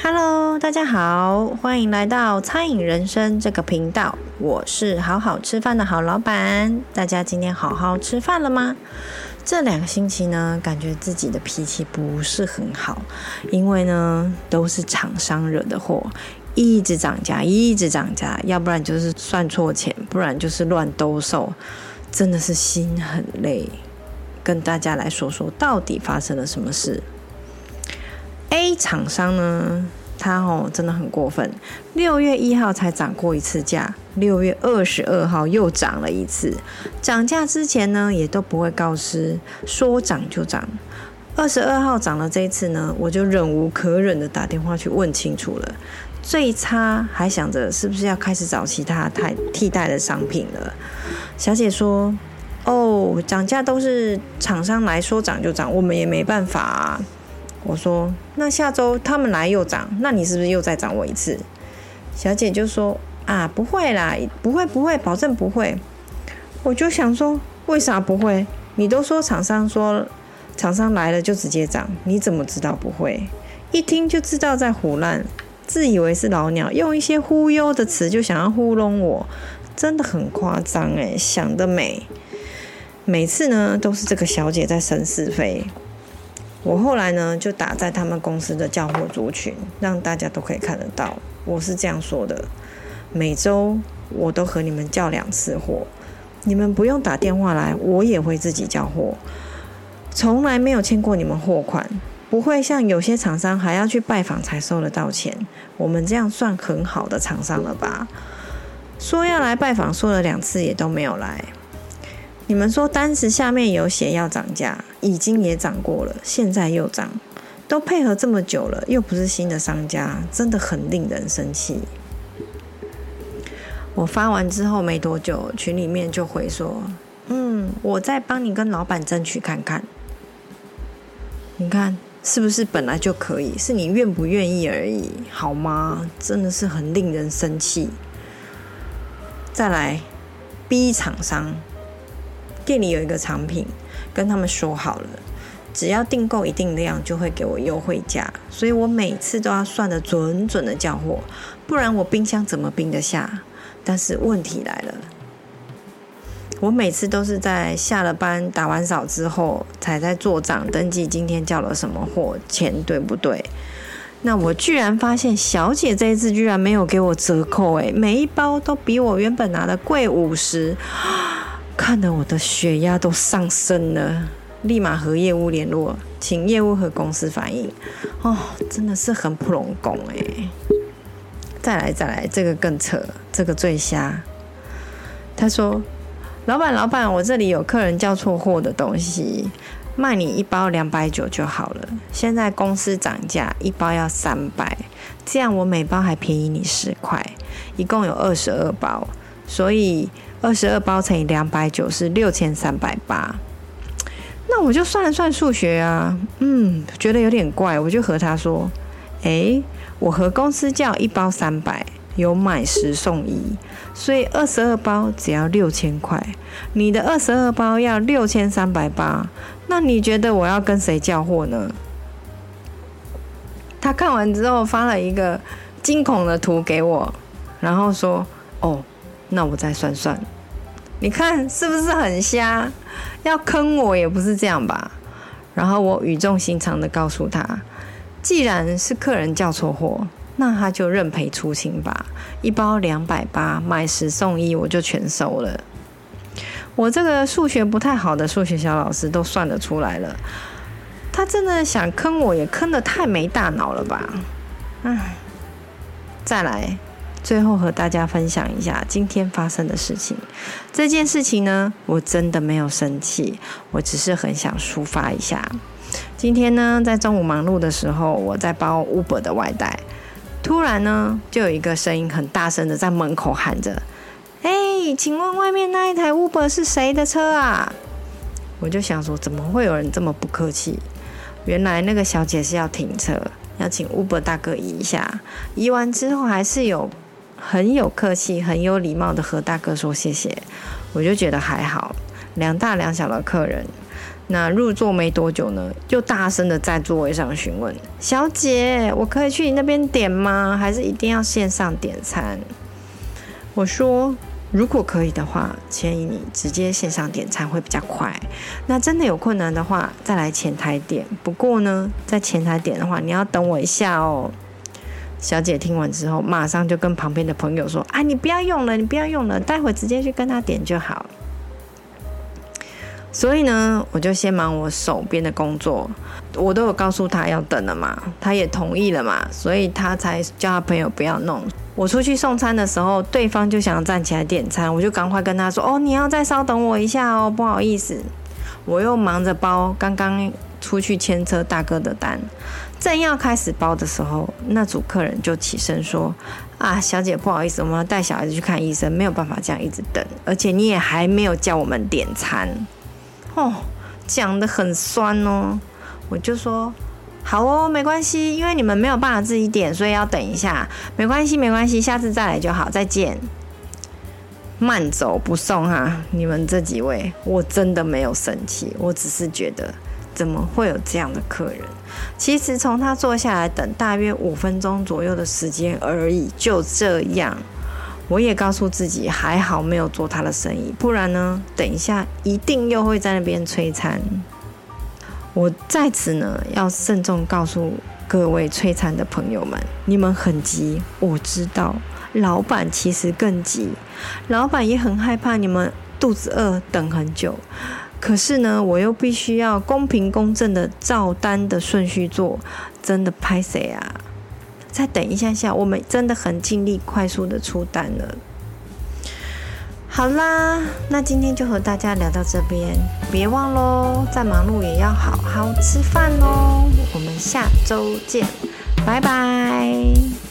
Hello，大家好，欢迎来到餐饮人生这个频道。我是好好吃饭的好老板。大家今天好好吃饭了吗？这两个星期呢，感觉自己的脾气不是很好，因为呢都是厂商惹的祸，一直涨价，一直涨价，要不然就是算错钱，不然就是乱兜售，真的是心很累。跟大家来说说，到底发生了什么事厂商呢，他哦真的很过分，六月一号才涨过一次价，六月二十二号又涨了一次。涨价之前呢，也都不会告知，说涨就涨。二十二号涨了这一次呢，我就忍无可忍的打电话去问清楚了。最差还想着是不是要开始找其他替替代的商品了。小姐说。哦，涨价都是厂商来说涨就涨，我们也没办法啊。我说，那下周他们来又涨，那你是不是又再涨我一次？小姐就说啊，不会啦，不会不会，保证不会。我就想说，为啥不会？你都说厂商说厂商来了就直接涨，你怎么知道不会？一听就知道在胡乱，自以为是老鸟，用一些忽悠的词就想要糊弄我，真的很夸张诶，想得美。每次呢，都是这个小姐在生是非。我后来呢，就打在他们公司的叫货族群，让大家都可以看得到。我是这样说的：每周我都和你们叫两次货，你们不用打电话来，我也会自己叫货。从来没有欠过你们货款，不会像有些厂商还要去拜访才收得到钱。我们这样算很好的厂商了吧？说要来拜访，说了两次也都没有来。你们说单子下面有写要涨价，已经也涨过了，现在又涨，都配合这么久了，又不是新的商家，真的很令人生气。我发完之后没多久，群里面就回说：“嗯，我再帮你跟老板争取看看。”你看是不是本来就可以？是你愿不愿意而已，好吗？真的是很令人生气。再来，B 厂商。店里有一个产品，跟他们说好了，只要订购一定量就会给我优惠价，所以我每次都要算得准准的交货，不然我冰箱怎么冰得下？但是问题来了，我每次都是在下了班打完扫之后，才在做账登记今天叫了什么货，钱对不对？那我居然发现小姐这一次居然没有给我折扣，诶，每一包都比我原本拿的贵五十。看得我的血压都上升了，立马和业务联络，请业务和公司反映。哦，真的是很普拢拱哎！再来再来，这个更扯，这个最瞎。他说：“老板老板，我这里有客人叫错货的东西，卖你一包两百九就好了。现在公司涨价，一包要三百，这样我每包还便宜你十块，一共有二十二包，所以。”二十二包乘以两百九是六千三百八，那我就算了算数学啊，嗯，觉得有点怪，我就和他说，诶，我和公司叫一包三百，有买十送一，所以二十二包只要六千块，你的二十二包要六千三百八，那你觉得我要跟谁叫货呢？他看完之后发了一个惊恐的图给我，然后说，哦。那我再算算，你看是不是很瞎？要坑我也不是这样吧？然后我语重心长的告诉他，既然是客人叫错货，那他就认赔出清吧。一包两百八，买十送一，我就全收了。我这个数学不太好的数学小老师都算得出来了，他真的想坑我也坑得太没大脑了吧？唉，再来。最后和大家分享一下今天发生的事情。这件事情呢，我真的没有生气，我只是很想抒发一下。今天呢，在中午忙碌的时候，我在包 Uber 的外带，突然呢，就有一个声音很大声的在门口喊着：“哎，请问外面那一台 Uber 是谁的车啊？”我就想说，怎么会有人这么不客气？原来那个小姐是要停车，要请 Uber 大哥移一下。移完之后，还是有。很有客气、很有礼貌的和大哥说谢谢，我就觉得还好。两大两小的客人，那入座没多久呢，就大声的在座位上询问：“小姐，我可以去你那边点吗？还是一定要线上点餐？”我说：“如果可以的话，建议你直接线上点餐会比较快。那真的有困难的话，再来前台点。不过呢，在前台点的话，你要等我一下哦。”小姐听完之后，马上就跟旁边的朋友说：“啊，你不要用了，你不要用了，待会直接去跟他点就好。”所以呢，我就先忙我手边的工作，我都有告诉他要等了嘛，他也同意了嘛，所以他才叫他朋友不要弄。我出去送餐的时候，对方就想站起来点餐，我就赶快跟他说：“哦，你要再稍等我一下哦，不好意思。”我又忙着包刚刚出去牵车大哥的单，正要开始包的时候，那组客人就起身说：“啊，小姐，不好意思，我们要带小孩子去看医生，没有办法这样一直等，而且你也还没有叫我们点餐。”哦，讲得很酸哦，我就说好哦，没关系，因为你们没有办法自己点，所以要等一下，没关系，没关系，下次再来就好，再见。慢走不送哈，你们这几位，我真的没有生气，我只是觉得怎么会有这样的客人？其实从他坐下来等大约五分钟左右的时间而已，就这样。我也告诉自己，还好没有做他的生意，不然呢，等一下一定又会在那边催餐。我在此呢，要慎重告诉各位催餐的朋友们，你们很急，我知道，老板其实更急，老板也很害怕你们肚子饿等很久。可是呢，我又必须要公平公正的照单的顺序做，真的拍谁啊？再等一下下，我们真的很尽力，快速的出单了。好啦，那今天就和大家聊到这边，别忘喽，再忙碌也要好好吃饭哦。我们下周见，拜拜。